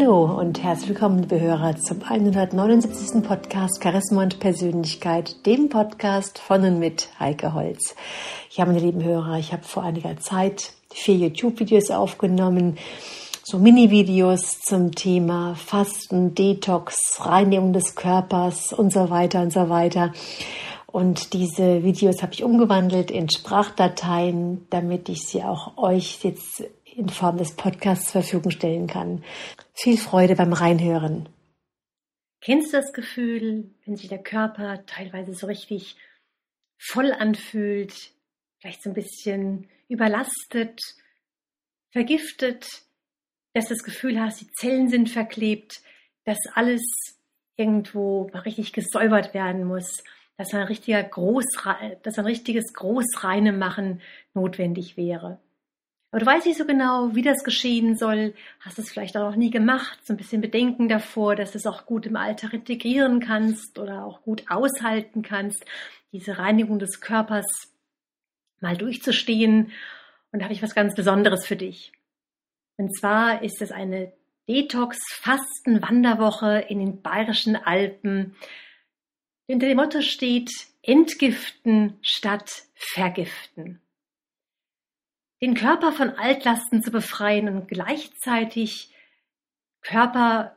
Hallo und herzlich willkommen, liebe Hörer, zum 179. Podcast Charisma und Persönlichkeit, dem Podcast von und mit Heike Holz. Ja, meine lieben Hörer, ich habe vor einiger Zeit vier YouTube-Videos aufgenommen, so Mini-Videos zum Thema Fasten, Detox, Reinigung des Körpers und so weiter und so weiter. Und diese Videos habe ich umgewandelt in Sprachdateien, damit ich sie auch euch jetzt in Form des Podcasts zur Verfügung stellen kann. Viel Freude beim Reinhören. Kennst du das Gefühl, wenn sich der Körper teilweise so richtig voll anfühlt, vielleicht so ein bisschen überlastet, vergiftet, dass du das Gefühl hast, die Zellen sind verklebt, dass alles irgendwo richtig gesäubert werden muss, dass ein richtiger Groß, dass ein richtiges Großreine notwendig wäre. Aber du weißt nicht so genau, wie das geschehen soll, hast es vielleicht auch noch nie gemacht, so ein bisschen Bedenken davor, dass du es auch gut im Alltag integrieren kannst oder auch gut aushalten kannst, diese Reinigung des Körpers mal durchzustehen. Und da habe ich was ganz Besonderes für dich. Und zwar ist es eine Detox-Fasten-Wanderwoche in den bayerischen Alpen. Hinter dem Motto steht Entgiften statt Vergiften den Körper von Altlasten zu befreien und gleichzeitig Körper,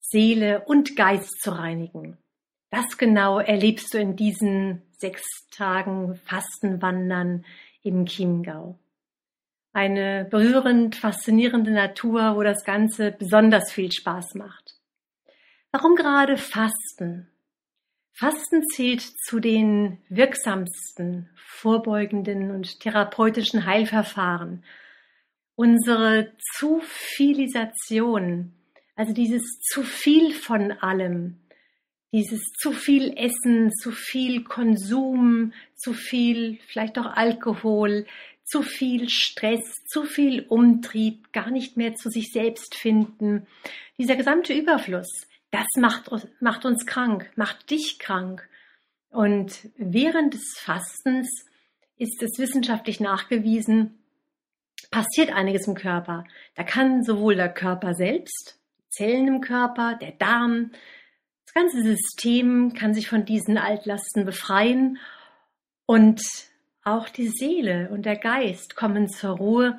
Seele und Geist zu reinigen. Das genau erlebst du in diesen sechs Tagen Fastenwandern im Chiemgau. Eine berührend faszinierende Natur, wo das Ganze besonders viel Spaß macht. Warum gerade Fasten? Fasten zählt zu den wirksamsten vorbeugenden und therapeutischen Heilverfahren. Unsere Zufilisation, also dieses zu viel von allem, dieses zu viel Essen, zu viel Konsum, zu viel vielleicht auch Alkohol, zu viel Stress, zu viel Umtrieb, gar nicht mehr zu sich selbst finden. Dieser gesamte Überfluss, das macht, macht uns krank, macht dich krank. Und während des Fastens ist es wissenschaftlich nachgewiesen, passiert einiges im Körper. Da kann sowohl der Körper selbst, Zellen im Körper, der Darm, das ganze System kann sich von diesen Altlasten befreien und auch die Seele und der Geist kommen zur Ruhe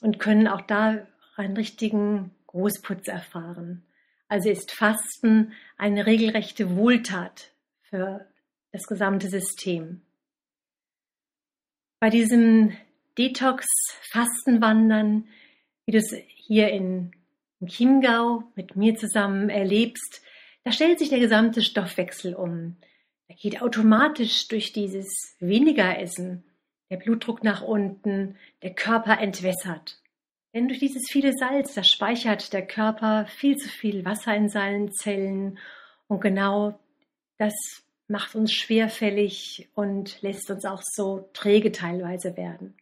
und können auch da einen richtigen Großputz erfahren. Also ist Fasten eine regelrechte Wohltat für das gesamte System. Bei diesem Detox-Fastenwandern, wie du es hier in, Chiemgau mit mir zusammen erlebst, da stellt sich der gesamte Stoffwechsel um. Er geht automatisch durch dieses weniger Essen, der Blutdruck nach unten, der Körper entwässert. Denn durch dieses viele Salz, da speichert der Körper viel zu viel Wasser in seinen Zellen und genau das macht uns schwerfällig und lässt uns auch so träge teilweise werden.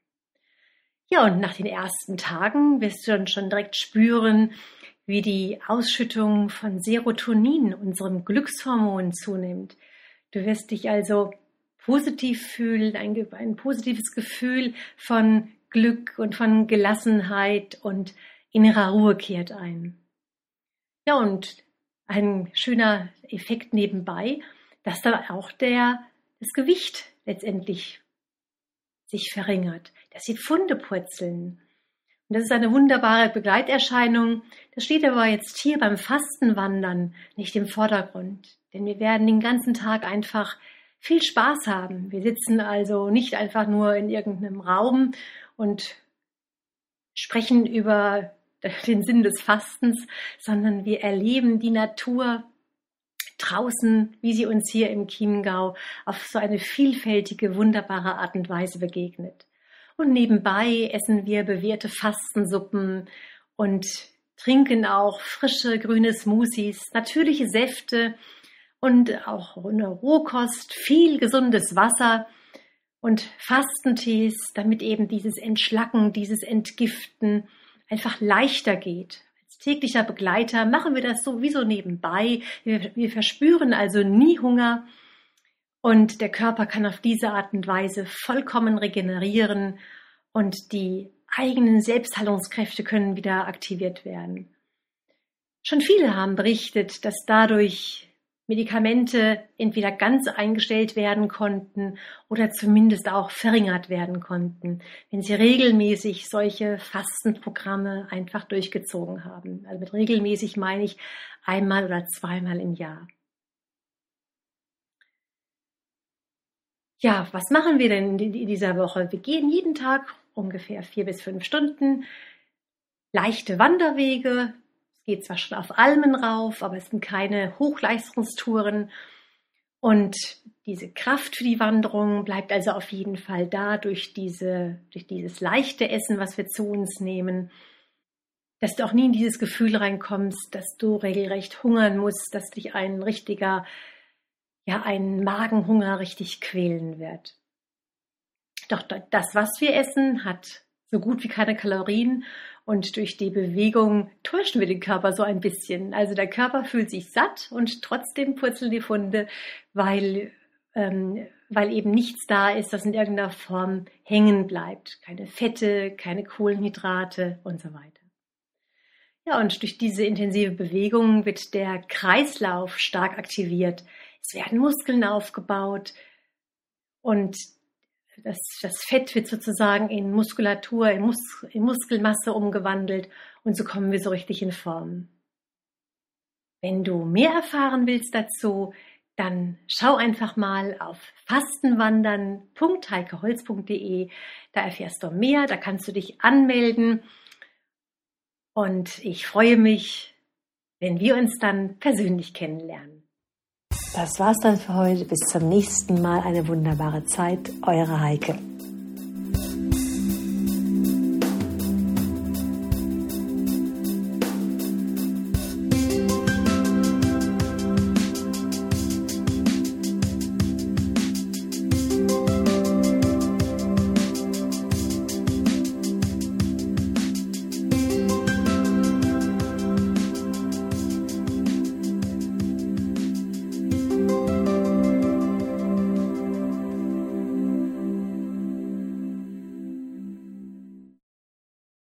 Ja, und nach den ersten Tagen wirst du dann schon direkt spüren, wie die Ausschüttung von Serotonin, unserem Glückshormon, zunimmt. Du wirst dich also positiv fühlen, ein, ein positives Gefühl von Glück und von Gelassenheit und innerer Ruhe kehrt ein. Ja, und ein schöner Effekt nebenbei, dass dann auch der, das Gewicht letztendlich sich verringert, dass die Pfunde purzeln. Und das ist eine wunderbare Begleiterscheinung. Das steht aber jetzt hier beim Fastenwandern nicht im Vordergrund. Denn wir werden den ganzen Tag einfach viel Spaß haben. Wir sitzen also nicht einfach nur in irgendeinem Raum und sprechen über den Sinn des Fastens, sondern wir erleben die Natur draußen, wie sie uns hier im Chiemgau auf so eine vielfältige, wunderbare Art und Weise begegnet. Und nebenbei essen wir bewährte Fastensuppen und trinken auch frische grüne Smoothies, natürliche Säfte und auch eine Rohkost, viel gesundes Wasser und Fastentees, damit eben dieses Entschlacken, dieses Entgiften einfach leichter geht. Als täglicher Begleiter machen wir das sowieso nebenbei. Wir, wir verspüren also nie Hunger und der Körper kann auf diese Art und Weise vollkommen regenerieren und die eigenen Selbstheilungskräfte können wieder aktiviert werden. Schon viele haben berichtet, dass dadurch Medikamente entweder ganz eingestellt werden konnten oder zumindest auch verringert werden konnten, wenn sie regelmäßig solche Fastenprogramme einfach durchgezogen haben. Also mit regelmäßig meine ich einmal oder zweimal im Jahr. Ja, was machen wir denn in dieser Woche? Wir gehen jeden Tag ungefähr vier bis fünf Stunden leichte Wanderwege, geht zwar schon auf Almen rauf, aber es sind keine Hochleistungstouren. Und diese Kraft für die Wanderung bleibt also auf jeden Fall da durch, diese, durch dieses leichte Essen, was wir zu uns nehmen. Dass du auch nie in dieses Gefühl reinkommst, dass du regelrecht hungern musst, dass dich ein richtiger, ja, ein Magenhunger richtig quälen wird. Doch das, was wir essen, hat so gut wie keine Kalorien und durch die Bewegung täuschen wir den Körper so ein bisschen. Also der Körper fühlt sich satt und trotzdem purzeln die Funde, weil, ähm, weil eben nichts da ist, das in irgendeiner Form hängen bleibt. Keine Fette, keine Kohlenhydrate und so weiter. Ja, und durch diese intensive Bewegung wird der Kreislauf stark aktiviert. Es werden Muskeln aufgebaut und das, das Fett wird sozusagen in Muskulatur, in, Mus in Muskelmasse umgewandelt und so kommen wir so richtig in Form. Wenn du mehr erfahren willst dazu, dann schau einfach mal auf fastenwandern.heikeholz.de. Da erfährst du mehr, da kannst du dich anmelden. Und ich freue mich, wenn wir uns dann persönlich kennenlernen. Das war's dann für heute. Bis zum nächsten Mal. Eine wunderbare Zeit. Eure Heike.